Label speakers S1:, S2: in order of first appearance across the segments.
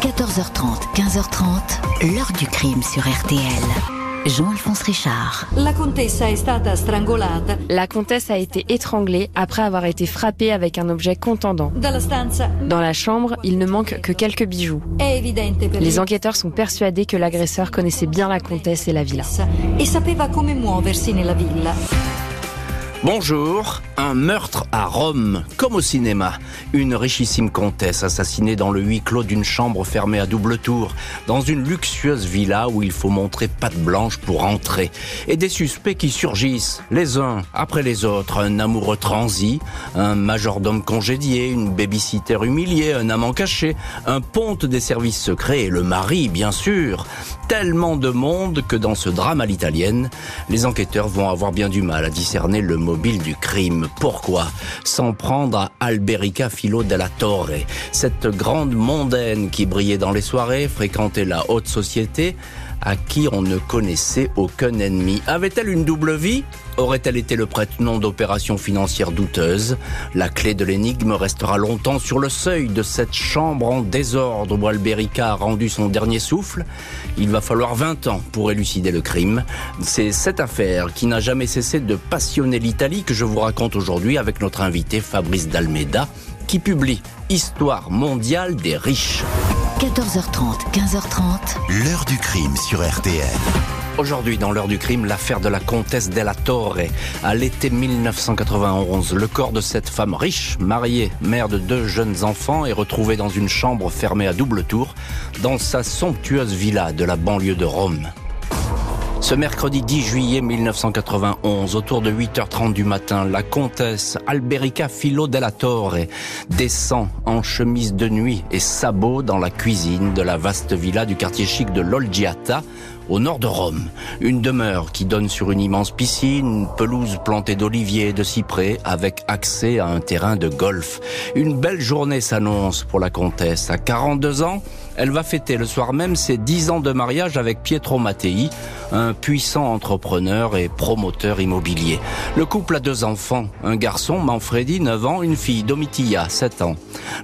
S1: 14h30, 15h30, l'heure du crime sur RTL. Jean-Alphonse Richard.
S2: La stata strangolata
S3: La comtesse a été étranglée après avoir été frappée avec un objet contendant. Dans la chambre, il ne manque que quelques bijoux. Les enquêteurs sont persuadés que l'agresseur connaissait bien la comtesse et la villa.
S2: e sapeva come muoversi nella villa.
S4: Bonjour, un meurtre à Rome, comme au cinéma. Une richissime comtesse assassinée dans le huis clos d'une chambre fermée à double tour, dans une luxueuse villa où il faut montrer patte blanche pour entrer. Et des suspects qui surgissent, les uns après les autres. Un amoureux transi, un majordome congédié, une babysitter humiliée, un amant caché, un ponte des services secrets et le mari, bien sûr. Tellement de monde que dans ce drame à l'italienne, les enquêteurs vont avoir bien du mal à discerner le du crime. Pourquoi S'en prendre à Alberica Filo della Torre, cette grande mondaine qui brillait dans les soirées, fréquentait la haute société, à qui on ne connaissait aucun ennemi. Avait-elle une double vie Aurait-elle été le prête-nom d'opérations financières douteuses La clé de l'énigme restera longtemps sur le seuil de cette chambre en désordre où Alberica a rendu son dernier souffle. Il va falloir 20 ans pour élucider le crime. C'est cette affaire qui n'a jamais cessé de passionner l'Italie que je vous raconte aujourd'hui avec notre invité Fabrice D'Almeida qui publie Histoire mondiale des riches.
S1: 14h30, 15h30,
S5: L'heure du crime sur RTL.
S4: Aujourd'hui, dans l'heure du crime, l'affaire de la comtesse della Torre. À l'été 1991, le corps de cette femme riche, mariée, mère de deux jeunes enfants, est retrouvé dans une chambre fermée à double tour, dans sa somptueuse villa de la banlieue de Rome. Ce mercredi 10 juillet 1991, autour de 8h30 du matin, la comtesse Alberica Filo della Torre descend en chemise de nuit et sabots dans la cuisine de la vaste villa du quartier chic de l'Olgiata, au nord de Rome. Une demeure qui donne sur une immense piscine, une pelouse plantée d'oliviers et de cyprès avec accès à un terrain de golf. Une belle journée s'annonce pour la comtesse. À 42 ans, elle va fêter le soir même ses 10 ans de mariage avec Pietro Mattei, un puissant entrepreneur et promoteur immobilier. Le couple a deux enfants, un garçon, Manfredi, 9 ans, une fille, Domitilla, 7 ans.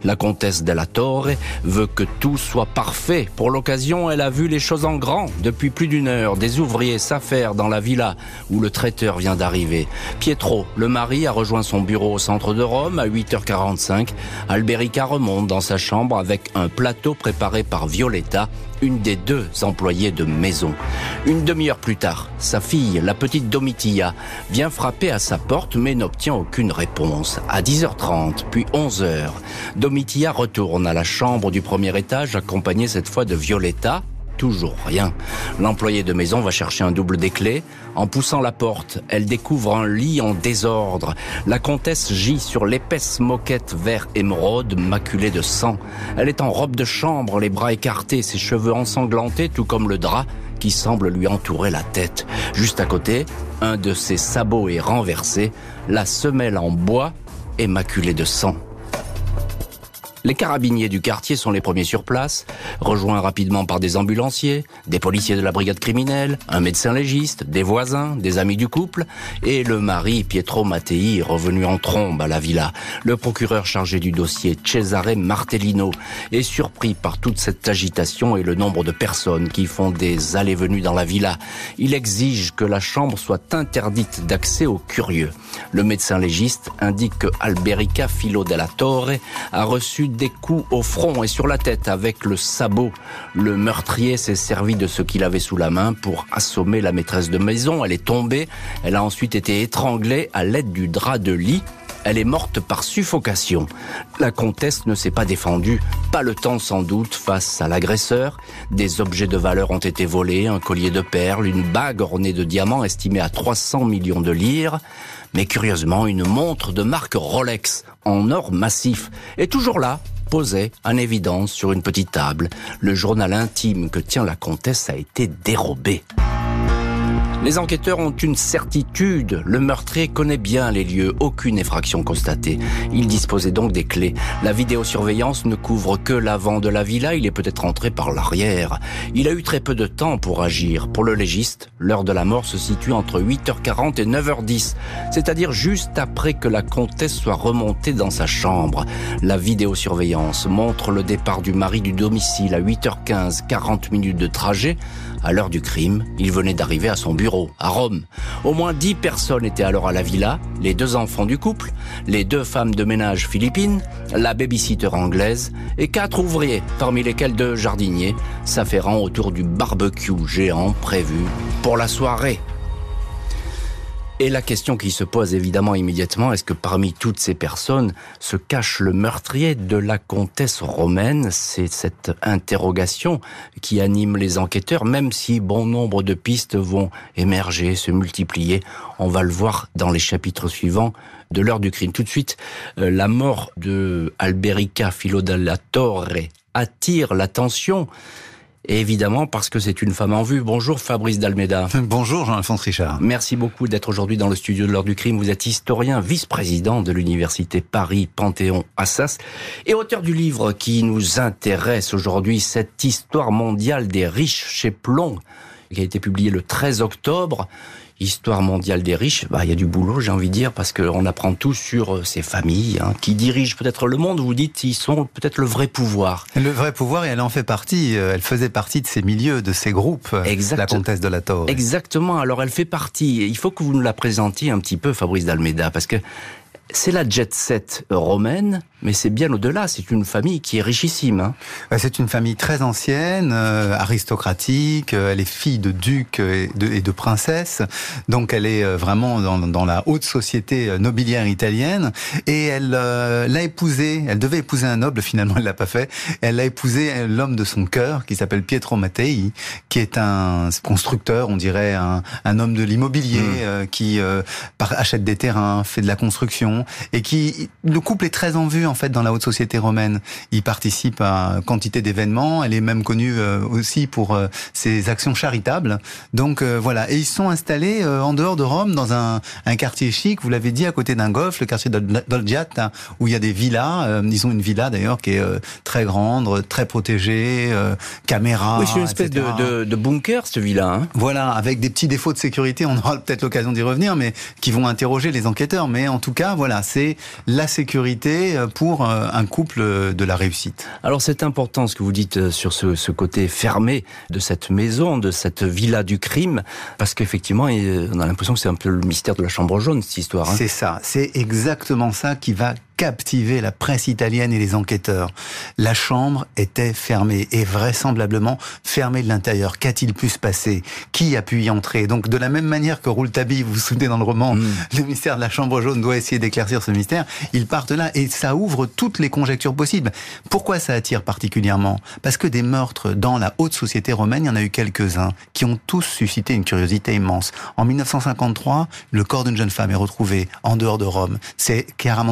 S4: La comtesse della Torre veut que tout soit parfait. Pour l'occasion, elle a vu les choses en grand. Depuis plus d'une heure, des ouvriers s'affairent dans la villa où le traiteur vient d'arriver. Pietro, le mari, a rejoint son bureau au centre de Rome à 8h45. Alberica remonte dans sa chambre avec un plateau préparé par Violetta, une des deux employées de maison. Une demi-heure plus tard, sa fille, la petite Domitilla, vient frapper à sa porte mais n'obtient aucune réponse. À 10h30, puis 11h, Domitilla retourne à la chambre du premier étage accompagnée cette fois de Violetta, Toujours rien. L'employé de maison va chercher un double des clés. En poussant la porte, elle découvre un lit en désordre. La comtesse gît sur l'épaisse moquette vert émeraude maculée de sang. Elle est en robe de chambre, les bras écartés, ses cheveux ensanglantés, tout comme le drap qui semble lui entourer la tête. Juste à côté, un de ses sabots est renversé, la semelle en bois est maculée de sang. Les carabiniers du quartier sont les premiers sur place, rejoints rapidement par des ambulanciers, des policiers de la brigade criminelle, un médecin légiste, des voisins, des amis du couple, et le mari Pietro Mattei revenu en trombe à la villa. Le procureur chargé du dossier, Cesare Martellino, est surpris par toute cette agitation et le nombre de personnes qui font des allées-venues dans la villa. Il exige que la chambre soit interdite d'accès aux curieux. Le médecin légiste indique que Alberica Filo della Torre a reçu des coups au front et sur la tête avec le sabot. Le meurtrier s'est servi de ce qu'il avait sous la main pour assommer la maîtresse de maison. Elle est tombée. Elle a ensuite été étranglée à l'aide du drap de lit. Elle est morte par suffocation. La comtesse ne s'est pas défendue, pas le temps sans doute face à l'agresseur. Des objets de valeur ont été volés, un collier de perles, une bague ornée de diamants estimée à 300 millions de lire. Mais curieusement, une montre de marque Rolex en or massif est toujours là, posée en évidence sur une petite table. Le journal intime que tient la comtesse a été dérobé. Les enquêteurs ont une certitude. Le meurtrier connaît bien les lieux, aucune effraction constatée. Il disposait donc des clés. La vidéosurveillance ne couvre que l'avant de la villa, il est peut-être entré par l'arrière. Il a eu très peu de temps pour agir. Pour le légiste, l'heure de la mort se situe entre 8h40 et 9h10, c'est-à-dire juste après que la comtesse soit remontée dans sa chambre. La vidéosurveillance montre le départ du mari du domicile à 8h15, 40 minutes de trajet. À l'heure du crime, il venait d'arriver à son bureau, à Rome. Au moins dix personnes étaient alors à la villa, les deux enfants du couple, les deux femmes de ménage philippines, la babysitter anglaise et quatre ouvriers, parmi lesquels deux jardiniers, s'affairant autour du barbecue géant prévu pour la soirée. Et la question qui se pose évidemment immédiatement, est-ce que parmi toutes ces personnes se cache le meurtrier de la comtesse romaine? C'est cette interrogation qui anime les enquêteurs, même si bon nombre de pistes vont émerger, se multiplier. On va le voir dans les chapitres suivants de l'heure du crime. Tout de suite, euh, la mort de Alberica Torre attire l'attention et évidemment parce que c'est une femme en vue. Bonjour Fabrice Dalmeda.
S5: Bonjour Jean-Alphonse Richard.
S4: Merci beaucoup d'être aujourd'hui dans le studio de l'heure du crime. Vous êtes historien, vice-président de l'université Paris Panthéon-Assas et auteur du livre qui nous intéresse aujourd'hui, cette histoire mondiale des riches chez Plomb, qui a été publié le 13 octobre histoire mondiale des riches, bah, il y a du boulot, j'ai envie de dire, parce qu'on apprend tout sur euh, ces familles hein, qui dirigent peut-être le monde. Vous dites, ils sont peut-être le vrai pouvoir.
S5: Le vrai pouvoir, et elle en fait partie. Euh, elle faisait partie de ces milieux, de ces groupes. Euh, exact. La comtesse de la Torre.
S4: Exactement. Alors, elle fait partie. Il faut que vous nous la présentiez un petit peu, Fabrice d'Almeida, parce que c'est la jet set romaine, mais c'est bien au-delà. C'est une famille qui est richissime. Hein.
S5: C'est une famille très ancienne, euh, aristocratique. Euh, elle est fille de ducs et de, et de princesses, donc elle est euh, vraiment dans, dans, la haute société nobiliaire italienne. Et elle l'a épousé. Elle devait épouser un noble, finalement elle l'a pas fait. Elle a épousé l'homme de son cœur, qui s'appelle Pietro Mattei, qui est un constructeur, on dirait un, un homme de l'immobilier, mmh. qui achète des terrains, fait de la construction et qui le couple est très en vue en fait dans la haute société romaine. Il participe à quantité d'événements. Elle est même connue euh, aussi pour euh, ses actions charitables. Donc euh, voilà, et ils sont installés en dehors de Rome dans un, un quartier chic. Vous l'avez dit à côté d'un golf, le quartier d'Olgiata, où il y a des villas. ils ont une villa d'ailleurs qui est très grande, très protégée, caméra.
S4: Oui, c'est une espèce de, de, de, bunker cette villa. Hein
S5: voilà, avec des petits défauts de sécurité. On aura peut-être l'occasion d'y revenir, mais qui vont interroger les enquêteurs. Mais en tout cas, voilà, c'est la sécurité pour euh, un couple de la réussite.
S4: Alors c'est important ce que vous dites euh, sur ce, côté fermé de cette maison, de cette villa du crime, parce qu'effectivement, on a l'impression que c'est un peu le mystère de la chambre jaune, cette histoire.
S5: Hein. C'est ça, c'est exactement ça qui va captiver la presse italienne et les enquêteurs. La chambre était fermée et vraisemblablement fermée de l'intérieur. Qu'a-t-il pu se passer? Qui a pu y entrer? Donc de la même manière que Rouletabille, vous vous souvenez dans le roman, mm. le mystère de la chambre jaune doit essayer d'éclaircir ce mystère, ils partent là et ça ouvre toutes les conjectures possibles. Pourquoi ça attire particulièrement? Parce que des meurtres dans la haute société romaine, il y en a eu quelques-uns qui ont tous suscité une curiosité immense. En 1953, le corps d'une jeune femme est retrouvé en dehors de Rome. C'est Chiara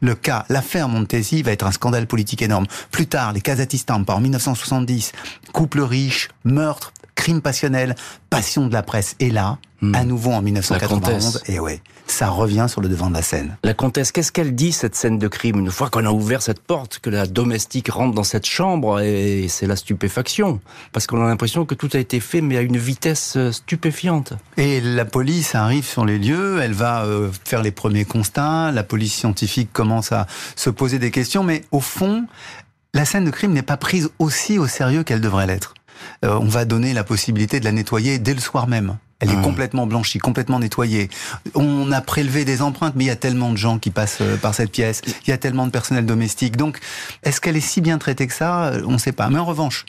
S5: Le cas, l'affaire Montesi va être un scandale politique énorme. Plus tard, les Kazakhstan, en 1970, couple riche, meurtre, crime passionnel, passion de la presse. Et là, hmm. à nouveau en 1991, et ouais, ça revient sur le devant de la scène.
S4: La comtesse, qu'est-ce qu'elle dit cette scène de crime une fois qu'on a ouvert cette porte, que la domestique rentre dans cette chambre et c'est la stupéfaction? Parce qu'on a l'impression que tout a été fait mais à une vitesse euh, stupéfiante.
S5: Et la police arrive sur les lieux, elle va euh, faire les premiers constats, la police scientifique commence à se poser des questions, mais au fond, la scène de crime n'est pas prise aussi au sérieux qu'elle devrait l'être. Euh, on va donner la possibilité de la nettoyer dès le soir même. Elle est mmh. complètement blanchie, complètement nettoyée. On a prélevé des empreintes, mais il y a tellement de gens qui passent euh, par cette pièce. Il y a tellement de personnel domestique. Donc, est-ce qu'elle est si bien traitée que ça? Euh, On ne sait pas. Mais en revanche,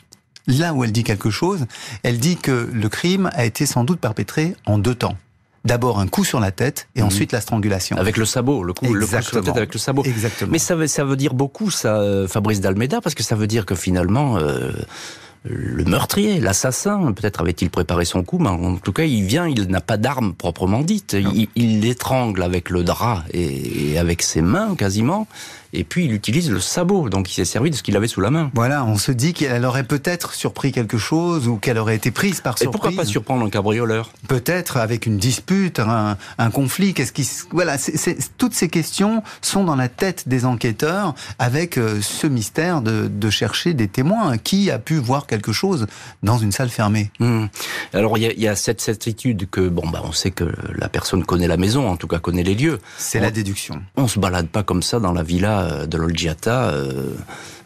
S5: là où elle dit quelque chose, elle dit que le crime a été sans doute perpétré en deux temps. D'abord un coup sur la tête et mmh. ensuite la strangulation.
S4: Avec le sabot, le coup, le coup sur la tête avec le sabot.
S5: Exactement.
S4: Mais ça veut, ça veut dire beaucoup, ça, Fabrice Dalmeda, parce que ça veut dire que finalement, le meurtrier, l'assassin, peut-être avait-il préparé son coup, mais en tout cas, il vient, il n'a pas d'arme proprement dite. Il, l'étrangle avec le drap et, avec ses mains quasiment, et puis il utilise le sabot, donc il s'est servi de ce qu'il avait sous la main.
S5: Voilà, on se dit qu'elle aurait peut-être surpris quelque chose ou qu'elle aurait été prise par surprise.
S4: Et pourquoi pas surprendre un cabrioleur
S5: Peut-être avec une dispute, un, un conflit. Qu'est-ce qui, voilà, toutes ces questions sont dans la tête des enquêteurs avec euh, ce mystère de, de, chercher des témoins. Qui a pu voir quelque chose dans une salle fermée?
S4: Hmm. Alors il y a, y a, cette certitude que bon bah on sait que la personne connaît la maison, en tout cas connaît les lieux.
S5: C'est la déduction.
S4: On se balade pas comme ça dans la villa euh, de l'Olgiata. Euh,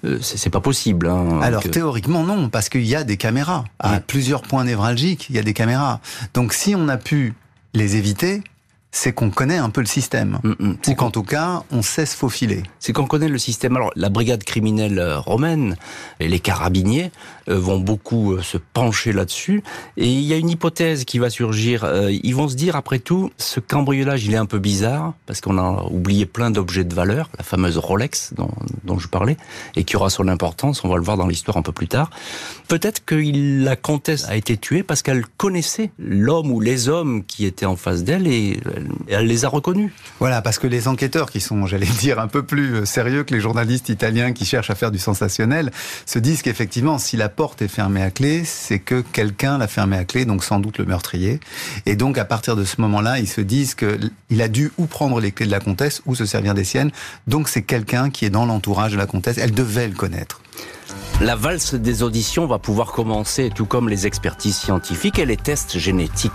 S4: euh, c'est pas possible. Hein,
S5: Alors théoriquement non, parce qu'il y a des caméras à plusieurs points névralgiques. Il y a des caméras. Donc si on a pu les éviter, c'est qu'on connaît un peu le système. Mm, mm. Ou qu'en tout cas, on sait se faufiler.
S4: C'est qu'on connaît le système. Alors, la brigade criminelle euh, romaine et les carabiniers euh, vont beaucoup euh, se pencher là-dessus. Et il y a une hypothèse qui va surgir. Ils vont se dire, après tout, ce cambriolage, il est un peu bizarre, parce qu'on a oublié plein d'objets de valeur, la fameuse Rolex dont, dont, je parlais, et qui aura son importance, on va le voir dans l'histoire un peu plus tard. Peut-être que la comtesse a été tuée parce qu'elle connaissait l'homme ou les hommes qui étaient en face d'elle et elle les a reconnus.
S5: Voilà, parce que les enquêteurs qui sont, j'allais dire, un peu plus euh, sérieux que les journalistes italiens qui cherchent à faire du sensationnel, se disent qu'effectivement, si la porte est fermée à clé, c'est que quelqu'un l'a fermée à clé, donc sans doute le meurtrier. Et donc, à partir de ce moment-là, ils se disent qu'il a dû ou prendre les clés de la comtesse ou se servir des siennes. Donc, c'est quelqu'un qui est dans l'entourage de la comtesse. Elle devait le connaître.
S4: La valse des auditions va pouvoir commencer, tout comme les expertises scientifiques et les tests génétiques.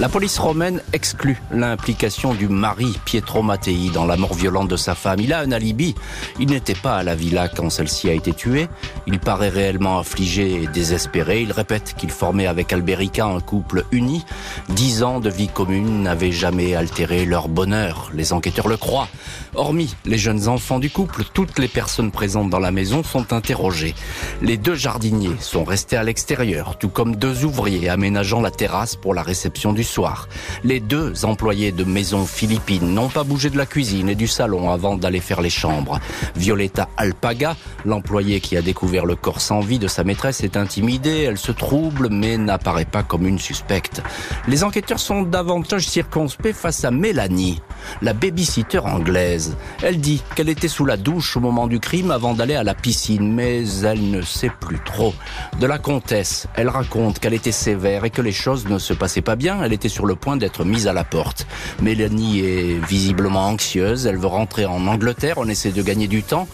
S4: La police romaine exclut l'implication du mari Pietro Mattei dans la mort violente de sa femme. Il a un alibi. Il n'était pas à la villa quand celle-ci a été tuée. Il paraît réellement affligé et désespéré. Il répète qu'il formait avec Alberica un couple uni. Dix ans de vie commune n'avaient jamais altéré leur bonheur. Les enquêteurs le croient. Hormis les jeunes enfants du couple, toutes les personnes présentes dans la maison sont interrogées. Les deux jardiniers sont restés à l'extérieur, tout comme deux ouvriers aménageant la terrasse pour la réception du soir. Les deux employés de maison philippine n'ont pas bougé de la cuisine et du salon avant d'aller faire les chambres. Violetta Alpaga, l'employé qui a découvert le corps sans vie de sa maîtresse, est intimidée, elle se trouble mais n'apparaît pas comme une suspecte. Les enquêteurs sont davantage circonspects face à Mélanie, la babysitter anglaise. Elle dit qu'elle était sous la douche au moment du crime avant d'aller à la piscine, mais elle ne sait plus trop. De la comtesse, elle raconte qu'elle était sévère et que les choses ne se passaient pas bien. Était sur le point d'être mise à la porte. Mélanie est visiblement anxieuse, elle veut rentrer en Angleterre, on essaie de gagner du temps.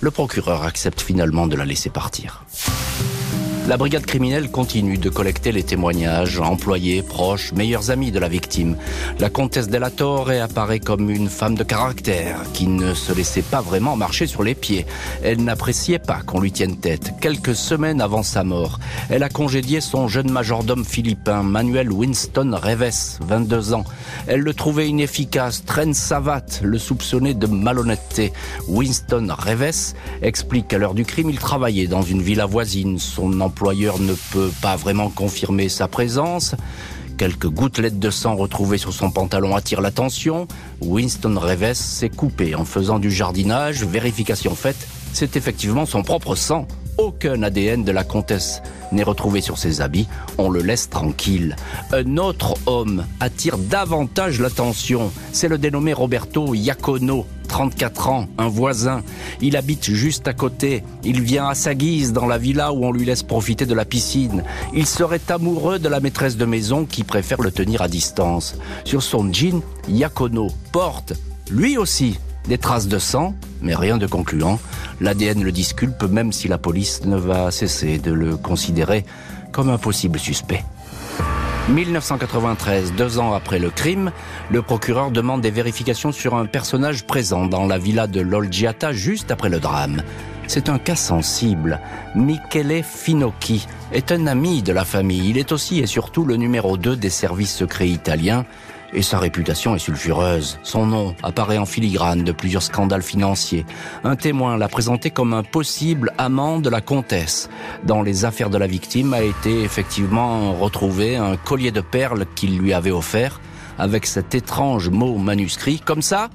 S4: Le procureur accepte finalement de la laisser partir. La brigade criminelle continue de collecter les témoignages, employés, proches, meilleurs amis de la victime. La comtesse Della Torre apparaît comme une femme de caractère, qui ne se laissait pas vraiment marcher sur les pieds. Elle n'appréciait pas qu'on lui tienne tête. Quelques semaines avant sa mort, elle a congédié son jeune majordome philippin, Manuel Winston Reves, 22 ans. Elle le trouvait inefficace, traîne savate, le soupçonnait de malhonnêteté. Winston Reves explique qu'à l'heure du crime, il travaillait dans une villa voisine. Son l'employeur ne peut pas vraiment confirmer sa présence. Quelques gouttelettes de sang retrouvées sur son pantalon attirent l'attention. Winston Reves s'est coupé en faisant du jardinage. Vérification faite, c'est effectivement son propre sang. Aucun ADN de la comtesse n'est retrouvé sur ses habits. On le laisse tranquille. Un autre homme attire davantage l'attention. C'est le dénommé Roberto Iacono, 34 ans, un voisin. Il habite juste à côté. Il vient à sa guise dans la villa où on lui laisse profiter de la piscine. Il serait amoureux de la maîtresse de maison qui préfère le tenir à distance. Sur son jean, Yakono porte, lui aussi, des traces de sang, mais rien de concluant. L'ADN le disculpe même si la police ne va cesser de le considérer comme un possible suspect. 1993, deux ans après le crime, le procureur demande des vérifications sur un personnage présent dans la villa de l'Olgiata juste après le drame. C'est un cas sensible. Michele Finocchi est un ami de la famille. Il est aussi et surtout le numéro 2 des services secrets italiens et sa réputation est sulfureuse. Son nom apparaît en filigrane de plusieurs scandales financiers. Un témoin l'a présenté comme un possible amant de la comtesse. Dans les affaires de la victime a été effectivement retrouvé un collier de perles qu'il lui avait offert avec cet étrange mot manuscrit. Comme ça,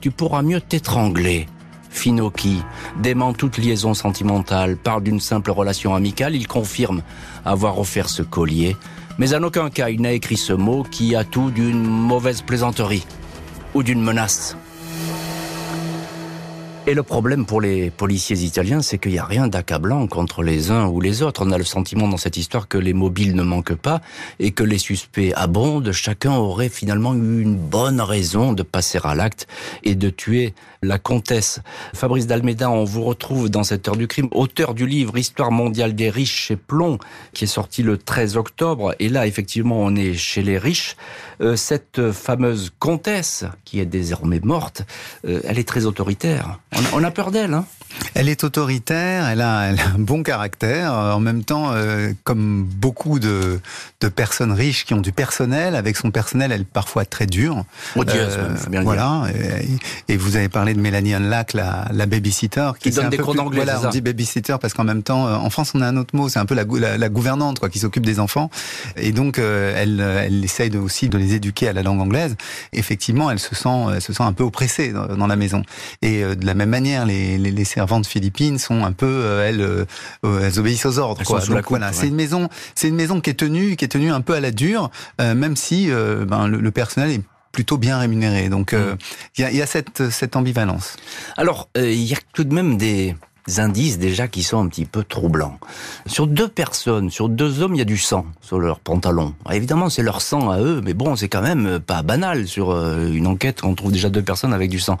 S4: tu pourras mieux t'étrangler. Finocchi dément toute liaison sentimentale, parle d'une simple relation amicale, il confirme avoir offert ce collier mais en aucun cas il n'a écrit ce mot qui a tout d'une mauvaise plaisanterie. ou d'une menace. Et le problème pour les policiers italiens, c'est qu'il n'y a rien d'accablant contre les uns ou les autres. On a le sentiment dans cette histoire que les mobiles ne manquent pas et que les suspects abondent. Chacun aurait finalement eu une bonne raison de passer à l'acte et de tuer la comtesse. Fabrice Dalméda, on vous retrouve dans cette heure du crime, auteur du livre Histoire mondiale des riches chez Plomb, qui est sorti le 13 octobre. Et là, effectivement, on est chez les riches. Euh, cette fameuse comtesse, qui est désormais morte, euh, elle est très autoritaire. On a, on a peur d'elle. Hein
S5: Elle est autoritaire, elle a, elle a un bon caractère. euh, En même temps, euh, comme beaucoup de, de personnes riches qui ont du personnel, avec son personnel, elle est parfois très dure.
S4: Odieuse, même, faut bien
S5: voilà. Et, et vous avez parlé de Mélanie Unlack, la, la babysitter,
S4: Qui donne des cours d'anglais,
S5: Voilà, on dit babysitter parce qu'en même temps, euh, en France, on a un autre mot, c'est un peu la, gou- la, la gouvernante, quoi, qui s'occupe des enfants. Et donc, euh, elle, euh, elle essaye de, aussi de les éduquer à la langue anglaise. Effectivement, elle se sent, elle se sent un peu oppressée dans, dans la maison. Et euh, de la même manière, les, les, les servantes philippines sont un peu, euh, elles, euh, euh, elles obéissent aux ordres. Quoi. Donc
S4: coupe,
S5: voilà,
S4: ouais.
S5: c'est une maison, c'est une maison qui est tenue, qui est tenue un peu à la dure, euh, même si euh, ben, le, le personnel est plutôt bien rémunéré. Donc
S4: Mm.
S5: il y, a, y a cette, cette ambivalence.
S4: Alors, il y a tout de même des indices déjà qui sont un petit peu troublants. Sur deux personnes, sur deux hommes, il y a du sang sur leurs pantalons. Alors, évidemment, c'est leur sang à eux, mais bon, c'est quand même euh, pas banal sur euh, une enquête. On trouve déjà deux personnes avec du sang.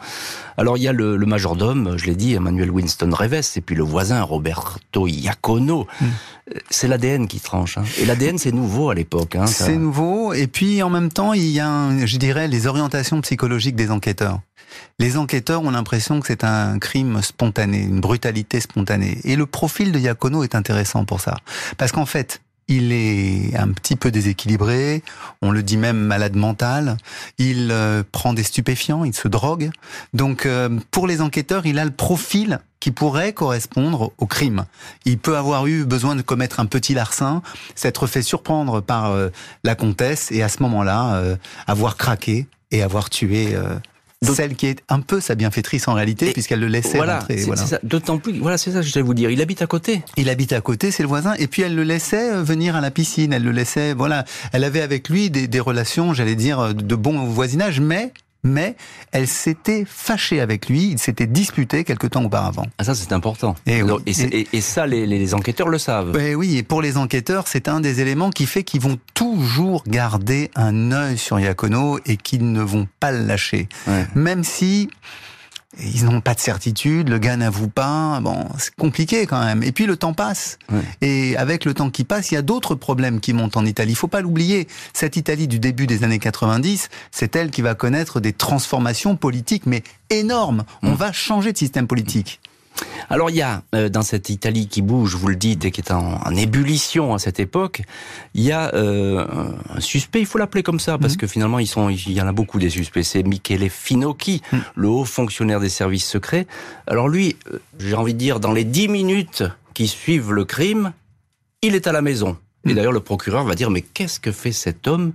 S4: Alors, il y a le, le majordome, je l'ai dit, Emmanuel Winston Reves, et puis le voisin Roberto Iacono.
S5: Mm.
S4: Euh, C'est l'ADN qui tranche. Hein. Et l'ADN, c'est nouveau à l'époque. Hein, ça.
S5: C'est nouveau. Et puis, en même temps, il y a, un- je dirais, les orientations psychologiques des enquêteurs. Les enquêteurs ont l'impression que c'est un crime spontané, une brutalité spontanée. Et le profil de Iacono est intéressant pour ça. Parce qu'en fait, il est un petit peu déséquilibré, on le dit même malade mental, il euh, prend des stupéfiants, il se drogue. Donc euh, pour les enquêteurs, il a le profil qui pourrait correspondre au crime. Il peut avoir eu besoin de commettre un petit larcin, s'être fait surprendre par euh, la comtesse et à ce moment-là avoir craqué et avoir tué celle qui est un peu sa bienfaitrice en réalité puisqu'elle le laissait
S4: Voilà,
S5: rentrer. voilà.
S4: D'autant plus, voilà, c'est ça que je voulais vous dire. Il habite à côté.
S5: Il habite à côté, c'est le voisin, et puis elle le laissait euh, venir à la piscine, elle le laissait, voilà, elle avait avec lui des, des relations, j'allais dire, euh, de bon voisinage, mais, mais, elle s'était fâchée avec lui, il s'était disputé quelque temps auparavant.
S4: Ah, ça, c'est important.
S5: Et oui.
S4: Et, et- et ça, les, les enquêteurs le savent.
S5: Ben oui, et pour les enquêteurs, c'est un des éléments qui fait qu'ils vont toujours garder un œil sur Iacono et qu'ils ne vont pas le lâcher.
S4: Ouais.
S5: Même si ils n'ont pas de certitude, le gars n'avoue pas, bon, c'est compliqué quand même. Et puis le temps passe. Et avec le temps qui passe, il y a d'autres problèmes qui montent en Italie. Il faut pas l'oublier. Cette Italie du début des années 90, c'est elle qui va connaître des transformations politiques, mais énormes. On va changer de système politique.
S4: Alors il y a euh, dans cette Italie qui bouge, vous le dites, et qui est en, en ébullition à cette époque, il y a euh, un suspect, il faut l'appeler comme ça, parce que finalement ils sont, il y en a beaucoup des suspects. C'est Michele Finocchi, le haut fonctionnaire des services secrets. Alors lui, euh, j'ai envie de dire, dans les dix minutes qui suivent le crime, il est à la maison. Et d'ailleurs le procureur va dire, mais qu'est-ce que fait cet homme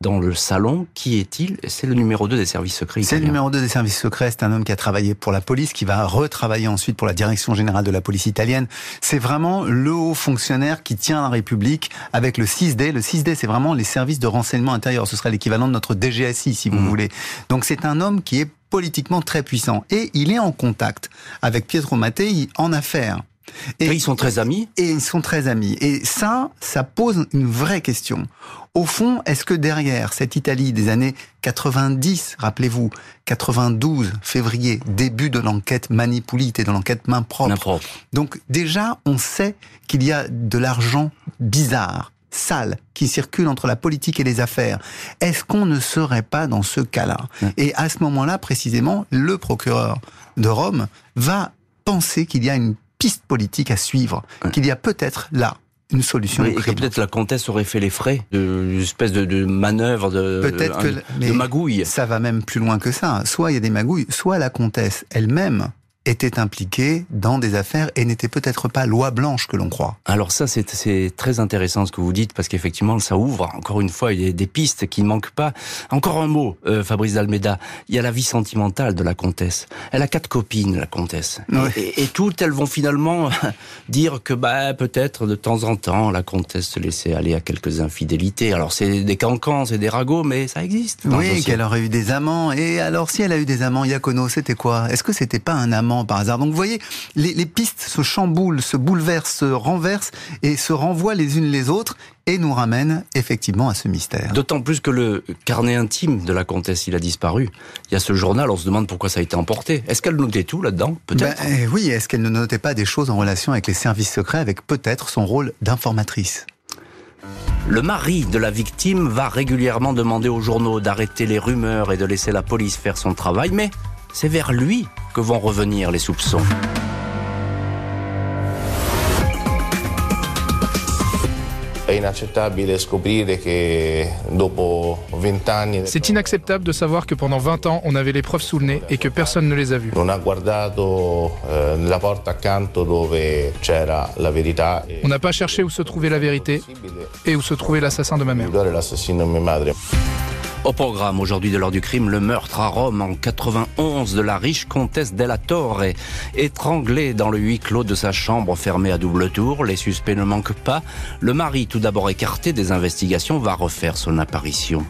S4: dans le salon Qui est-il? C'est le numéro 2 des services secrets.
S5: C'est le numéro 2 des services secrets, c'est un homme qui a travaillé pour la police, qui va retravailler ensuite pour la direction générale de la police italienne. C'est vraiment le haut fonctionnaire qui tient la République avec le 6D. Le 6D, c'est vraiment les services de renseignement intérieur. Ce serait l'équivalent de notre DGSI, si vous
S4: Mhm.
S5: voulez. Donc c'est un homme qui est politiquement très puissant. Et il est en contact avec Pietro Mattei en affaires.
S4: Et ils sont très amis.
S5: Et ils sont très amis. Et ça, ça pose une vraie question. Au fond, est-ce que derrière cette Italie des années 90, rappelez-vous, 92, février, début de l'enquête Manipulite et de l'enquête main propre.
S4: Impropre.
S5: Donc déjà, on sait qu'il y a de l'argent bizarre, sale, qui circule entre la politique et les affaires. Est-ce qu'on ne serait pas dans ce cas-là?
S4: Ouais.
S5: Et à ce moment-là, précisément, le procureur de Rome va penser qu'il y a une piste politique à suivre,
S4: Ouais.
S5: qu'il y a peut-être là une solution.
S4: Oui, peut-être la comtesse aurait fait les frais d'une espèce de, de manœuvre, de,
S5: Peut-être que-
S4: de magouille.
S5: Ça va même plus loin que ça. Soit il y a des magouilles, soit la comtesse elle-même était impliqué dans des affaires et n'était peut-être pas loi blanche que l'on croit.
S4: Alors ça, c'est très intéressant ce que vous dites, parce qu'effectivement, ça ouvre, encore une fois, il y a des pistes qui ne manquent pas. Encore un mot, euh, Fabrice Dalmeda, il y a la vie sentimentale de la comtesse. Elle a quatre copines, la comtesse. Et, et, toutes, elles vont finalement dire que bah peut-être de temps en temps, la comtesse se laissait aller à quelques infidélités. Alors c'est des cancans, c'est des ragots, mais ça existe.
S5: Oui, qu'elle aurait eu des amants. Et alors, si elle a eu des amants, Yacono, c'était quoi? Est-ce que c'était pas un amant? Par hasard Donc, vous voyez, les, les pistes se chamboulent, se bouleversent, se renversent et se renvoient les unes les autres et nous ramènent effectivement à ce mystère.
S4: D'autant plus que le carnet intime de la comtesse, il a disparu. Il y a ce journal, on se demande pourquoi ça a été emporté. Est-ce qu'elle notait tout là-dedans Peut-être?
S5: Ben, oui, est-ce qu'elle ne notait pas des choses en relation avec les services secrets, avec peut-être son rôle d'informatrice?
S4: Le mari de la victime va régulièrement demander aux journaux d'arrêter les rumeurs et de laisser la police faire son travail, mais c'est vers lui que vont revenir les soupçons.
S6: C'est inacceptable de savoir que pendant 20 ans, on avait les preuves sous le nez et que personne ne les a vues.
S7: Eh,
S6: On n'a pas cherché où se trouvait la vérité et où se trouvait l'assassin de ma mère.
S4: Au programme aujourd'hui de l'heure du crime, le meurtre à Rome en 91 de la riche comtesse della Torre, étranglée dans le huis clos de sa chambre fermée à double tour. Les suspects ne manquent pas. Le mari, tout d'abord écarté des investigations, va refaire son apparition.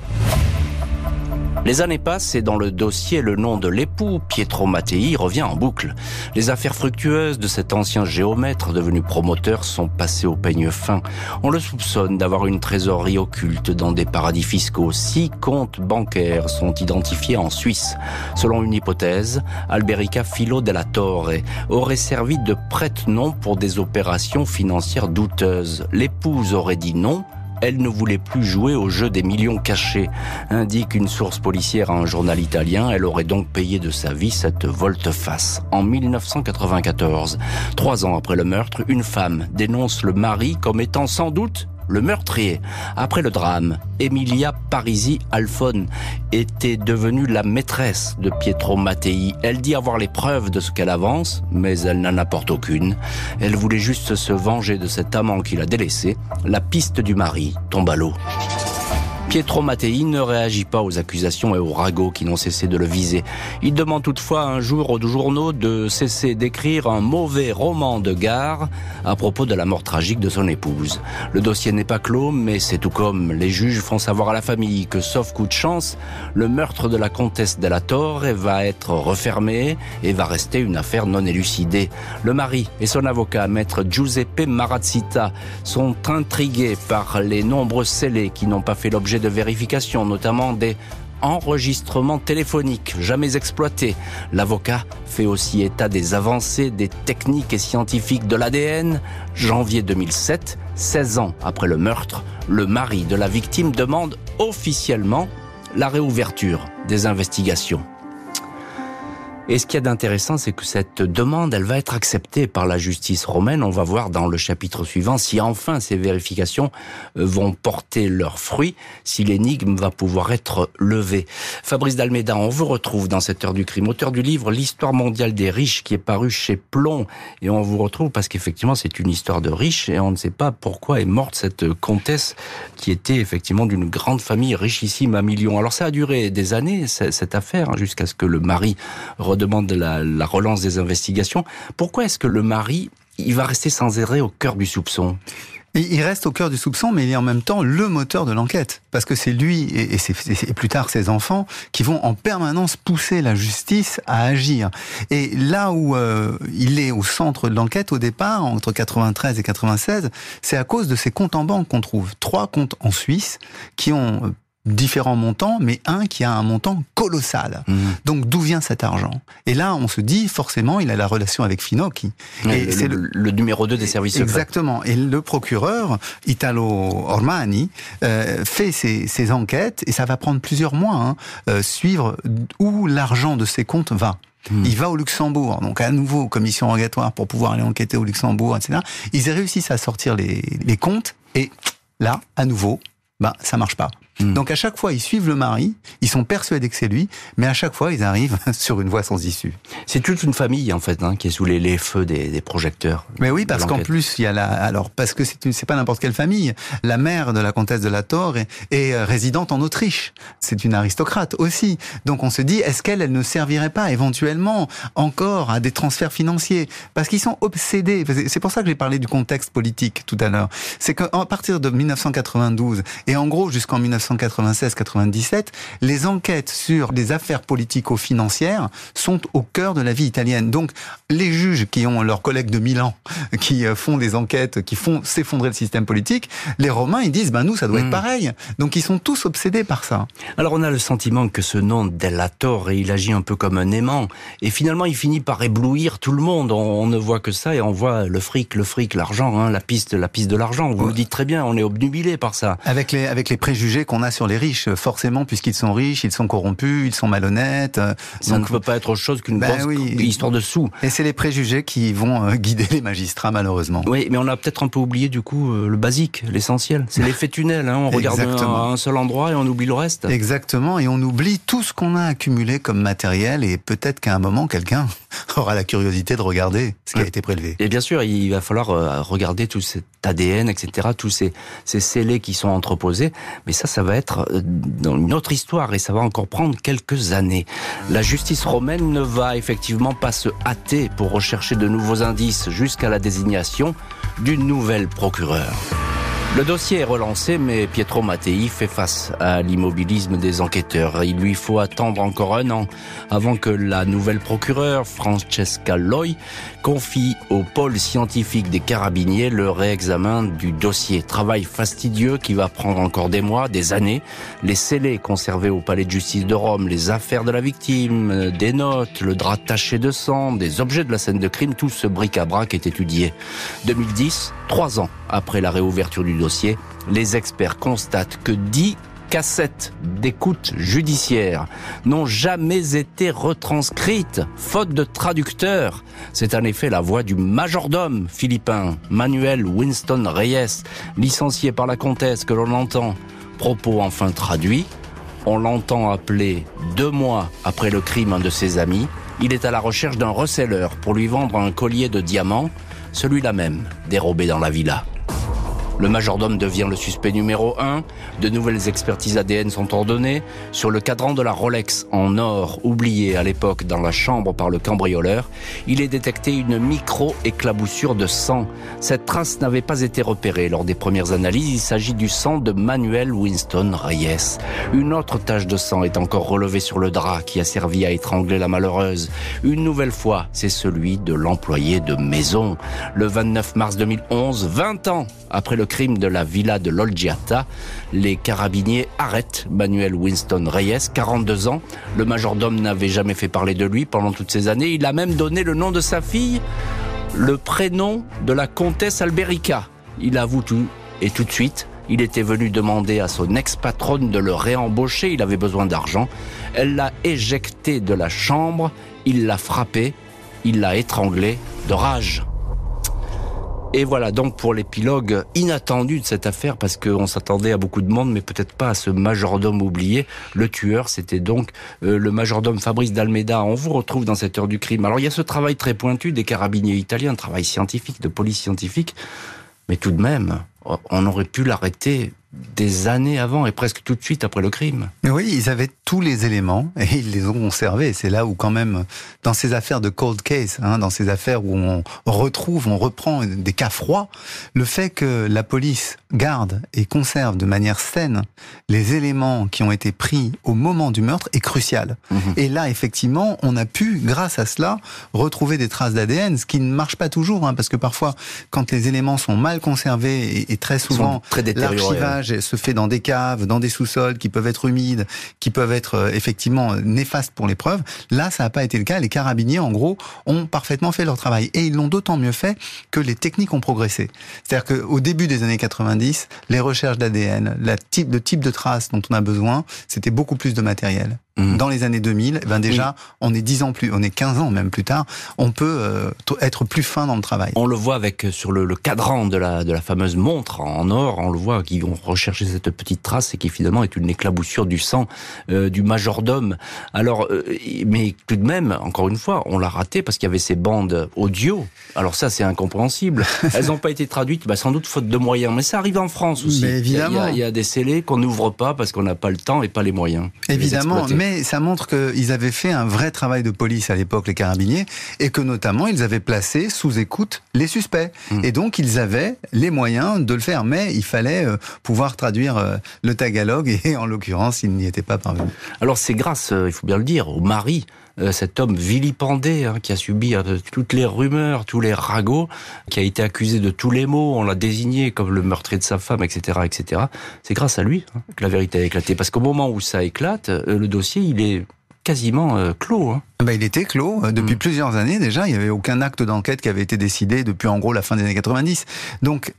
S4: Les années passent et dans le dossier, le nom de l'époux, Pietro Mattei, revient en boucle. Les affaires fructueuses de cet ancien géomètre devenu promoteur sont passées au peigne fin. On le soupçonne d'avoir une trésorerie occulte dans des paradis fiscaux. Six comptes bancaires sont identifiés en Suisse. Selon une hypothèse, Alberica Filo della Torre aurait servi de prête-nom pour des opérations financières douteuses. L'épouse aurait dit non, elle ne voulait plus jouer au jeu des millions cachés, indique une source policière à un journal italien. Elle aurait donc payé de sa vie cette volte-face. En 1994, trois ans après le meurtre, une femme dénonce le mari comme étant sans doute le meurtrier. Après le drame, Emilia Parisi Alphone était devenue la maîtresse de Pietro Mattei. Elle dit avoir les preuves de ce qu'elle avance, mais elle n'en apporte aucune. Elle voulait juste se venger de cet amant qui l'a délaissé. La piste du mari tombe à l'eau. Pietro Mattei ne réagit pas aux accusations et aux ragots qui n'ont cessé de le viser. Il demande toutefois un jour aux journaux de cesser d'écrire un mauvais roman de gare à propos de la mort tragique de son épouse. Le dossier n'est pas clos, mais c'est tout comme les juges font savoir à la famille que, sauf coup de chance, le meurtre de la comtesse della Torre va être refermé et va rester une affaire non élucidée. Le mari et son avocat, maître Giuseppe Marazzita, sont intrigués par les nombreux scellés qui n'ont pas fait l'objet de vérification, notamment des enregistrements téléphoniques jamais exploités. L'avocat fait aussi état des avancées des techniques et scientifiques de l'ADN. Janvier 2007, 16 ans après le meurtre, le mari de la victime demande officiellement la réouverture des investigations. Et ce qu'il y a d'intéressant, c'est que cette demande, elle va être acceptée par la justice romaine. On va voir dans le chapitre suivant si enfin ces vérifications euh, vont porter leurs fruits, si l'énigme va pouvoir être levée. Fabrice Dalméda, on vous retrouve dans cette heure du crime, auteur du livre L'histoire mondiale des riches qui est paru chez Plomb. Et on vous retrouve parce qu'effectivement, c'est une histoire de riches et on ne sait pas pourquoi est morte cette comtesse qui était effectivement d'une grande famille richissime à millions. Alors ça a duré des années, cette affaire, hein, jusqu'à ce que le mari demande la, la relance des investigations. Pourquoi est-ce que le mari, il va rester sans arrêt au cœur du soupçon?
S5: Il reste au cœur du soupçon, mais il est en même temps le moteur de l'enquête. Parce que c'est lui et, plus tard ses enfants qui vont en permanence pousser la justice à agir. Et là où euh, il est au centre de l'enquête au départ, entre 93 et 96, c'est à cause de ces comptes en banque qu'on trouve. Trois comptes en Suisse qui ont différents montants, mais un qui a un montant colossal. Mmh. Donc d'où vient cet argent? Et là, on se dit forcément, il a la relation avec Finocchi.
S4: et c'est le, le, numéro 2 des services
S5: secrets. Exactement. Et le procureur, Italo Ormani, euh, fait ses, ses, enquêtes, et ça va prendre plusieurs mois, hein, euh, suivre où l'argent de ces comptes va. Mmh. Il va au Luxembourg, donc à nouveau commission rogatoire pour pouvoir aller enquêter au Luxembourg, etc. Ils réussissent à sortir les, les comptes, et là, à nouveau, ben, ça marche pas. Hmm. Donc à chaque fois, ils suivent le mari, ils sont persuadés que c'est lui, mais à chaque fois, ils arrivent sur une voie sans issue.
S4: C'est toute une famille en fait hein, qui est sous les, feux des, projecteurs.
S5: Mais oui, parce qu'en plus, il y a la, alors parce que c'est c'est pas n'importe quelle famille. La mère de la comtesse de la Torre est, euh, résidente en Autriche. C'est une aristocrate aussi. Donc on se dit, est-ce qu'elle, elle ne servirait pas éventuellement encore à des transferts financiers? Parce qu'ils sont obsédés. C'est pour ça que j'ai parlé du contexte politique tout à l'heure. C'est qu'à partir de 1992 et en gros jusqu'en 1996-97, les enquêtes sur les affaires politico-financières sont au cœur de la vie italienne. Donc les juges qui ont leurs collègues de Milan, qui euh, font des enquêtes, qui font s'effondrer le système politique, les Romains ils disent ben nous ça doit être hmm. pareil. Donc ils sont tous obsédés par ça.
S4: Alors on a le sentiment que ce nom Dellator, il agit un peu comme un aimant et finalement il finit par éblouir tout le monde. On, ne voit que ça et on voit le fric, le fric, l'argent, hein, la piste, la piste de l'argent. Vous le dites très bien, on est obnubilé par ça.
S5: Avec les avec les préjugés qu'on a sur les riches, forcément puisqu'ils sont riches, ils sont corrompus, ils sont malhonnêtes.
S4: Ça ne peut pas être autre chose qu'une ben histoire de sous.
S5: Et c'est les préjugés qui vont euh, guider les magistrats malheureusement.
S4: Oui, mais on a peut-être un peu oublié du coup euh, le basique, l'essentiel. C'est l'effet tunnel. Hein. On regarde un, à un seul endroit et on oublie le reste.
S5: Exactement, et on oublie tout ce qu'on a accumulé comme matériel et peut-être qu'à un moment quelqu'un aura la curiosité de regarder ce qui a été prélevé.
S4: Et bien sûr, il va falloir euh, regarder tout cet ADN, etc., tous ces, ces scellés qui sont entreposés. Mais ça, ça va être euh, dans une autre histoire et ça va encore prendre quelques années. La justice romaine ne va effectivement pas se hâter pour rechercher de nouveaux indices jusqu'à la désignation d'une nouvelle procureure. Le dossier est relancé, mais Pietro Mattei fait face à l'immobilisme des enquêteurs. Il lui faut attendre encore un an avant que la nouvelle procureure, Francesca Loi, confie au pôle scientifique des carabiniers le réexamen du dossier. Travail fastidieux qui va prendre encore des mois, des années. Les scellés conservés au palais de justice de Rome, les affaires de la victime, des notes, le drap taché de sang, des objets de la scène de crime, tout ce bric-à-brac est étudié. 2010, trois ans après la réouverture du dossier, les experts constatent que dix cassettes d'écoute judiciaire n'ont jamais été retranscrites, faute de traducteur. C'est en effet la voix du majordome philippin, Manuel Winston Reyes, licencié par la comtesse que l'on entend. Propos enfin traduits, on l'entend appeler deux mois après le crime un de ses amis. Il est à la recherche d'un receleur pour lui vendre un collier de diamants, celui-là même, dérobé dans la villa. Le majordome devient le suspect numéro 1. De nouvelles expertises ADN sont ordonnées. Sur le cadran de la Rolex en or, oublié à l'époque dans la chambre par le cambrioleur, il est détecté une micro-éclaboussure de sang. Cette trace n'avait pas été repérée lors des premières analyses. Il s'agit du sang de Manuel Winston Reyes. Une autre tache de sang est encore relevée sur le drap qui a servi à étrangler la malheureuse. Une nouvelle fois, c'est celui de l'employé de maison. Le 29 mars 2011, 20 ans après le crime de la villa de l'Olgiata, les carabiniers arrêtent Manuel Winston Reyes, 42 ans. Le majordome n'avait jamais fait parler de lui pendant toutes ces années. Il a même donné le nom de sa fille, le prénom de la comtesse Alberica. Il avoue tout et tout de suite, il était venu demander à son ex-patronne de le réembaucher, il avait besoin d'argent. Elle l'a éjecté de la chambre, il l'a frappé, il l'a étranglé de rage. Et voilà donc pour l'épilogue inattendu de cette affaire, parce qu'on s'attendait à beaucoup de monde, mais peut-être pas à ce majordome oublié. Le tueur, c'était donc euh, le majordome Fabrice d'Almeida. On vous retrouve dans cette heure du crime. Alors il y a ce travail très pointu des carabiniers italiens, un travail scientifique, de police scientifique, mais tout de même, on aurait pu l'arrêter des années avant et presque tout de suite après le crime.
S5: Oui, ils avaient tous les éléments et ils les ont conservés. C'est là où quand même, dans ces affaires de cold case, hein, dans ces affaires où on retrouve, on reprend des cas froids, le fait que la police garde et conserve de manière saine les éléments qui ont été pris au moment du meurtre est crucial. Mhm. Et là, effectivement, on a pu, grâce à cela, retrouver des traces d'ADN, ce qui ne marche pas toujours, hein, parce que parfois, quand les éléments sont mal conservés et, très souvent se fait dans des caves, dans des sous-sols qui peuvent être humides, qui peuvent être euh, effectivement néfastes pour les preuves. Là, ça n'a pas été le cas. Les carabiniers, en gros, ont parfaitement fait leur travail et ils l'ont d'autant mieux fait que les techniques ont progressé. C'est-à-dire qu'au début des années 90, les recherches d'ADN, le type de traces dont on a besoin, c'était beaucoup plus de matériel. Mmh. Dans les années 2000, eh ben déjà, on est 10 ans plus, on est 15 ans même plus tard, on peut euh, être plus fin dans le travail.
S4: On le voit avec euh, sur le, le, cadran de la, de la fameuse montre en or, on le voit qui vont rechercher cette petite trace et qui finalement est une éclaboussure du sang euh, du majordome. Alors, mais tout de même, encore une fois, on l'a raté parce qu'il y avait ces bandes audio. Alors ça, c'est incompréhensible. Elles n'ont pas été traduites, bah, sans doute faute de moyens, mais ça arrive en France aussi.
S5: Mais évidemment,
S4: il y, a, des scellés qu'on n'ouvre pas parce qu'on n'a pas le temps et pas les moyens.
S5: Évidemment, mais ça montre qu'ils avaient fait un vrai travail de police à l'époque, les carabiniers, et que notamment ils avaient placé sous écoute les suspects. Hmm. Et donc ils avaient les moyens de le faire, mais il fallait euh, pouvoir traduire euh, le tagalog, et en l'occurrence, ils n'y étaient pas parvenus.
S4: Alors c'est grâce, euh, il faut bien le dire, au mari cet homme vilipendé hein, qui a subi toutes les rumeurs, tous les ragots, qui a été accusé de tous les maux, on l'a désigné comme le meurtrier de sa femme, etc., etc. C'est grâce à lui hein, que la vérité a éclaté. Parce qu'au moment où ça éclate, le dossier il est quasiment euh, clos. Hein.
S5: Bah, il était clos euh, depuis mm. plusieurs années déjà. Il n'y avait aucun acte d'enquête qui avait été décidé depuis en gros la fin des années 90. Donc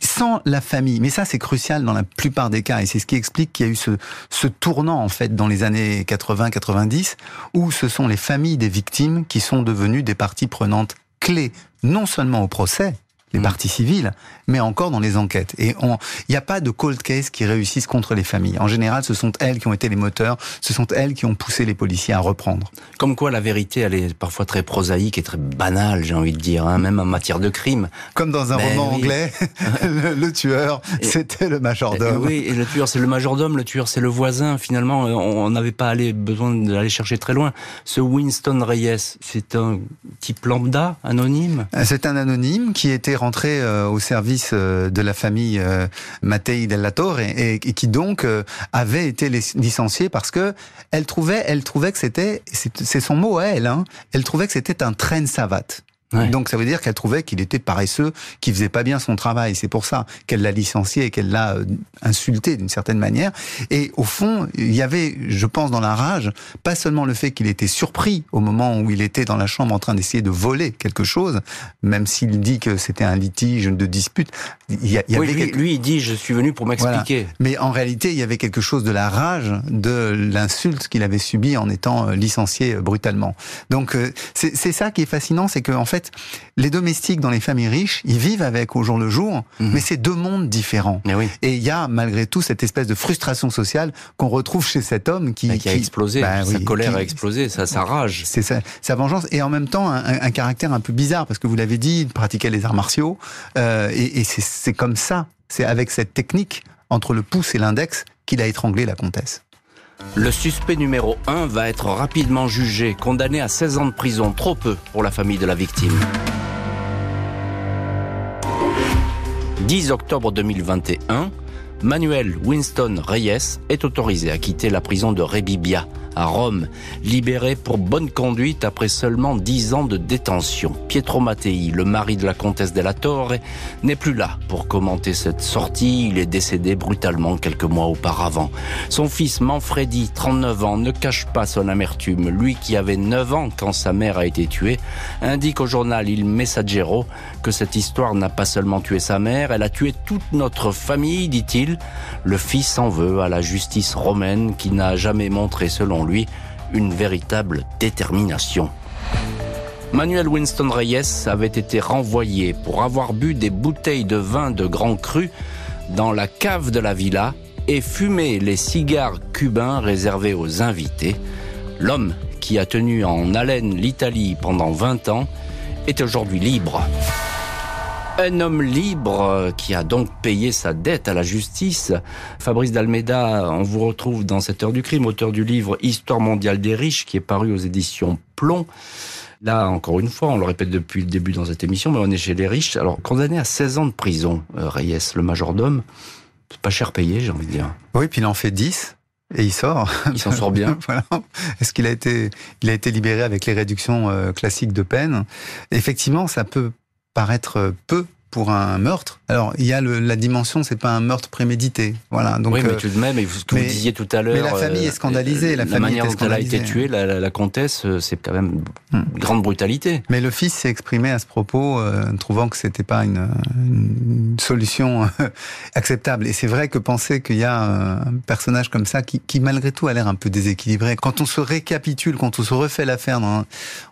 S5: sans la famille, mais ça c'est crucial dans la plupart des cas, et c'est ce qui explique qu'il y a eu ce, ce tournant en fait dans les années 80-90, où ce sont les familles des victimes qui sont devenues des parties prenantes clés, non seulement au procès, les mm. parties civiles, mais encore dans les enquêtes. Et il n'y a pas de cold case qui réussissent contre les familles. En général, ce sont elles qui ont été les moteurs, ce sont elles qui ont poussé les policiers à reprendre.
S4: Comme quoi, la vérité, elle est parfois très prosaïque et très banale, j'ai envie de dire, hein, même en matière de crime.
S5: Comme dans un ben roman anglais, le, tueur, c'était le majordome.
S4: Oui, et le tueur, c'est le majordome, le tueur, c'est le voisin. Finalement, on n'avait pas allé, besoin d'aller chercher très loin. Ce Winston Reyes, c'est un type lambda, anonyme?
S5: C'est un anonyme qui était rentré euh, au service euh, de la famille euh, Mattei Della Torre et, qui donc avait été licencié parce que elle trouvait, elle trouvait que c'était, c'est son mot à elle, hein, elle trouvait que c'était un train savate. Donc ça veut dire qu'elle trouvait qu'il était paresseux, qu'il faisait pas bien son travail. C'est pour ça qu'elle l'a licencié et qu'elle l'a euh, insulté d'une certaine manière. Et au fond, il y avait, je pense, dans la rage, pas seulement le fait qu'il était surpris au moment où il était dans la chambre en train d'essayer de voler quelque chose, même s'il dit que c'était un litige de dispute.
S4: Il y, avait lui, lui, il dit je suis venu pour m'expliquer.
S5: Mais en réalité, il y avait quelque chose de la rage, de l'insulte qu'il avait subi en étant euh, licencié euh, brutalement. Donc c'est ça qui est fascinant, c'est qu'en fait les domestiques dans les familles riches, ils vivent avec au jour le jour, mhm. mais c'est deux mondes différents. Et il y a malgré tout cette espèce de frustration sociale qu'on retrouve chez cet homme qui,
S4: qui, a explosé, bah sa colère a explosé, sa, sa rage.
S5: C'est sa, vengeance et en même temps un, caractère un peu bizarre parce que vous l'avez dit, il pratiquait les arts martiaux euh, et, et c'est comme ça, c'est avec cette technique entre le pouce et l'index qu'il a étranglé la comtesse.
S4: Le suspect numéro 1 va être rapidement jugé, condamné à 16 ans de prison, trop peu pour la famille de la victime. 10 octobre 2021, Manuel Winston Reyes est autorisé à quitter la prison de Rebibia à Rome, libéré pour bonne conduite après seulement dix ans de détention. Pietro Mattei, le mari de la comtesse della Torre, n'est plus là pour commenter cette sortie. Il est décédé brutalement quelques mois auparavant. Son fils Manfredi, 39 ans, ne cache pas son amertume. Lui qui avait 9 ans quand sa mère a été tuée, indique au journal Il Messaggero que cette histoire n'a pas seulement tué sa mère, elle a tué toute notre famille, dit-il. Le fils en veut à la justice romaine qui n'a jamais montré, selon une véritable détermination. Manuel Winston Reyes avait été renvoyé pour avoir bu des bouteilles de vin de grand cru dans la cave de la villa et fumé les cigares cubains réservés aux invités. L'homme qui a tenu en haleine l'Italie pendant 20 ans est aujourd'hui libre. Un homme libre qui a donc payé sa dette à la justice. Fabrice Dalmeda, on vous retrouve dans cette heure du crime, auteur du livre Histoire mondiale des riches qui est paru aux éditions Plomb. Là, encore une fois, on le répète depuis le début dans cette émission, mais on est chez les riches. Alors, condamné à 16 ans de prison, euh, Reyes, le majordome, c'est pas cher payé, j'ai envie de dire.
S5: Oui, puis il en fait 10. Et il sort.
S4: Il s'en sort bien.
S5: voilà. Est-ce qu'il a été, il a été libéré avec les réductions euh, classiques de peine? Effectivement, ça peut paraître peu pour un meurtre. Alors, il y a le, la dimension, c'est pas un meurtre prémédité. Voilà.
S4: Donc, oui, mais tout de même, ce que vous disiez tout à l'heure.
S5: Mais la famille est scandalisée. La,
S4: la
S5: manière
S4: dont elle a été tuée, la, la, comtesse, c'est quand même une hmm. grande brutalité.
S5: Mais le fils s'est exprimé à ce propos, euh, trouvant que c'était pas une, une solution acceptable. Et c'est vrai que penser qu'il y a un personnage comme ça qui, qui malgré tout a l'air un peu déséquilibré. Quand on se récapitule, quand on se refait l'affaire,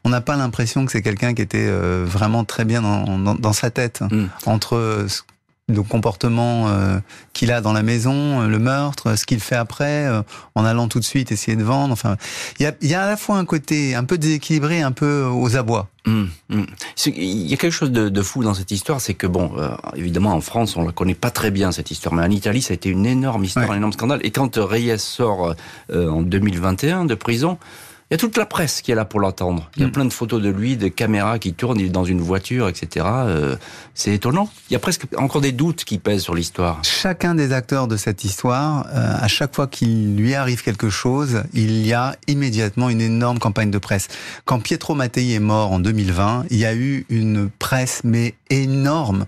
S5: on n'a pas l'impression que c'est quelqu'un qui était euh, vraiment très bien dans, dans, dans sa tête. Mm. Entre le comportement euh, qu'il a dans la maison, euh, le meurtre, ce qu'il fait après, en allant tout de suite essayer de vendre. Enfin, il y a, y a, à la fois un côté un peu déséquilibré, un peu aux abois. Mm,
S4: mm. Il y a quelque chose de, de fou dans cette histoire, c'est que bon, évidemment en France on la connaît pas très bien cette histoire, mais en Italie ça a été une énorme histoire, un énorme scandale. Et quand Reyes sort en 2021 de prison, il y a toute la presse qui est là pour l'entendre. Il y a mm. plein de photos de lui, de caméras qui tournent, il est dans une voiture, etc. Euh, c'est étonnant. Il y a presque encore des doutes qui pèsent sur l'histoire.
S5: Chacun des acteurs de cette histoire, euh, à chaque fois qu'il lui arrive quelque chose, il y a immédiatement une énorme campagne de presse. Quand Pietro Mattei est mort en 2020, il y a eu une presse mais énorme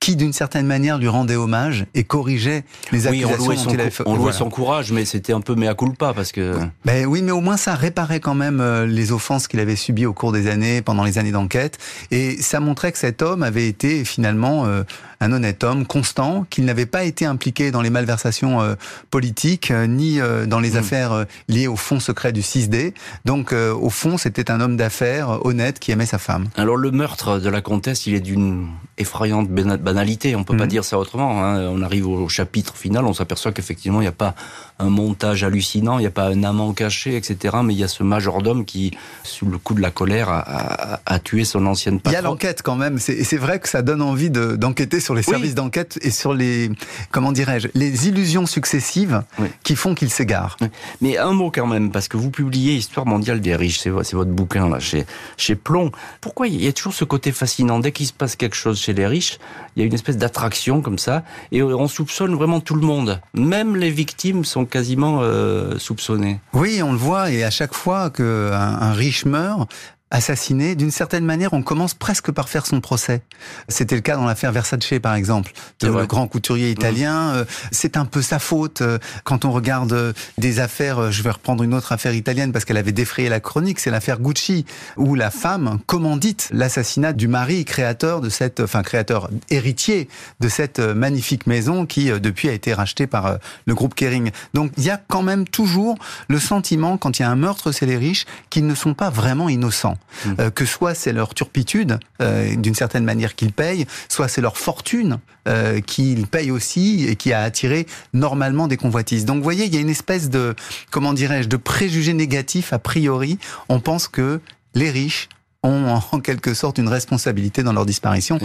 S5: qui, d'une certaine manière, lui rendait hommage et corrigeait les accusations
S4: oui, on louait son, il avait fait. On louait son courage, mais c'était un peu mea culpa parce que.
S5: Ben oui, mais au moins ça réparait quand même euh, les offenses qu'il avait subies au cours des années, pendant les années d'enquête, et ça montrait que cet homme avait été finalement euh, un honnête homme, constant, qu'il n'avait pas été impliqué dans les malversations euh, politiques ni dans les mm. affaires liées au fonds secret du 6D. Donc, au fond, c'était un homme d'affaires honnête qui aimait sa femme.
S4: Alors, le meurtre de la comtesse, il est d'une effrayante banalité. On peut pas mhm. dire ça autrement. Hein. On arrive au chapitre final, on s'aperçoit qu'effectivement, il n'y a pas un montage hallucinant, il n'y a pas un amant caché, etc. Mais il y a ce majordome qui, sous le coup de la colère, a, a, tué son ancienne patronne.
S5: Il y a l'enquête quand même. C'est vrai que ça donne envie d'enquêter sur les services d'enquête et sur les, comment dirais-je, les illusions successives qui font qu'il s'égare.
S4: Mais un mot quand même, parce que vous publiez Histoire mondiale des riches, c'est votre bouquin là, chez, chez Plomb. Pourquoi il y a toujours ce côté fascinant? Dès qu'il se passe quelque chose chez les riches, il y a une espèce d'attraction comme ça, et on soupçonne vraiment tout le monde. Même les victimes sont quasiment euh, soupçonnées.
S5: Oui, on le voit, et à chaque fois qu'un un riche meurt, assassiné, d'une certaine manière, on commence presque par faire son procès. C'était le cas dans l'affaire Versace, par exemple, le grand couturier italien. Mmh. Euh, c'est un peu sa faute. Euh, quand on regarde euh, des affaires, je vais reprendre une autre affaire italienne parce qu'elle avait défrayé la chronique, c'est l'affaire Gucci, où la femme commandite l'assassinat du mari créateur de cette, enfin créateur héritier de cette magnifique maison qui depuis a été rachetée par le groupe Kering. Donc il y a quand même toujours le sentiment, quand il y a un meurtre, c'est les riches, qu'ils ne sont pas vraiment innocents. Euh, que soit c'est leur turpitude, euh, d'une certaine manière qu'ils payent, soit c'est leur fortune euh, qu'ils payent aussi et qui a attiré normalement des convoitises. Donc vous voyez, il y a une espèce de, comment dirais-je, de préjugé négatif a priori. On pense que les riches ont en quelque sorte une responsabilité dans leur disparition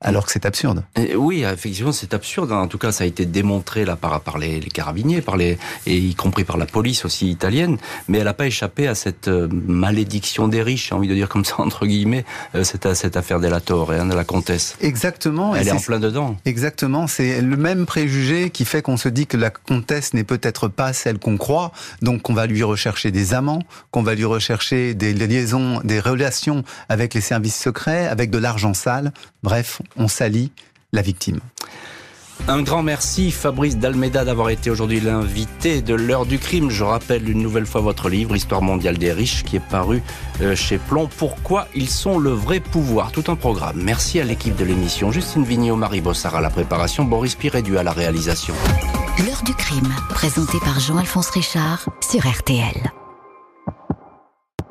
S5: alors que c'est absurde.
S4: oui, effectivement, c'est absurde. En tout cas, ça a été démontré là par, par les, carabiniers, par les, et y compris par la police aussi italienne. Mais elle n'a pas échappé à cette euh, malédiction des riches, j'ai envie de dire comme ça entre guillemets, euh, cette, cette affaire la Torre, hein, de la comtesse.
S5: Exactement.
S4: Elle est, en plein dedans.
S5: Exactement. C'est le même préjugé qui fait qu'on se dit que la comtesse n'est peut-être pas celle qu'on croit, donc qu'on va lui rechercher des amants, qu'on va lui rechercher des liaisons, des relations avec les services secrets, avec de l'argent sale. Bref, on salit la victime.
S4: Un grand merci Fabrice Dalmeda d'avoir été aujourd'hui l'invité de l'heure du crime. Je rappelle une nouvelle fois votre livre Histoire mondiale des riches qui est paru euh, chez Plomb. Pourquoi ils sont le vrai pouvoir? Tout un programme. Merci à l'équipe de l'émission. Justine Vignot, Marie Bossard à la préparation, Boris Pirédu à la réalisation.
S1: L'heure du crime, présenté par Jean-Alphonse Richard sur RTL.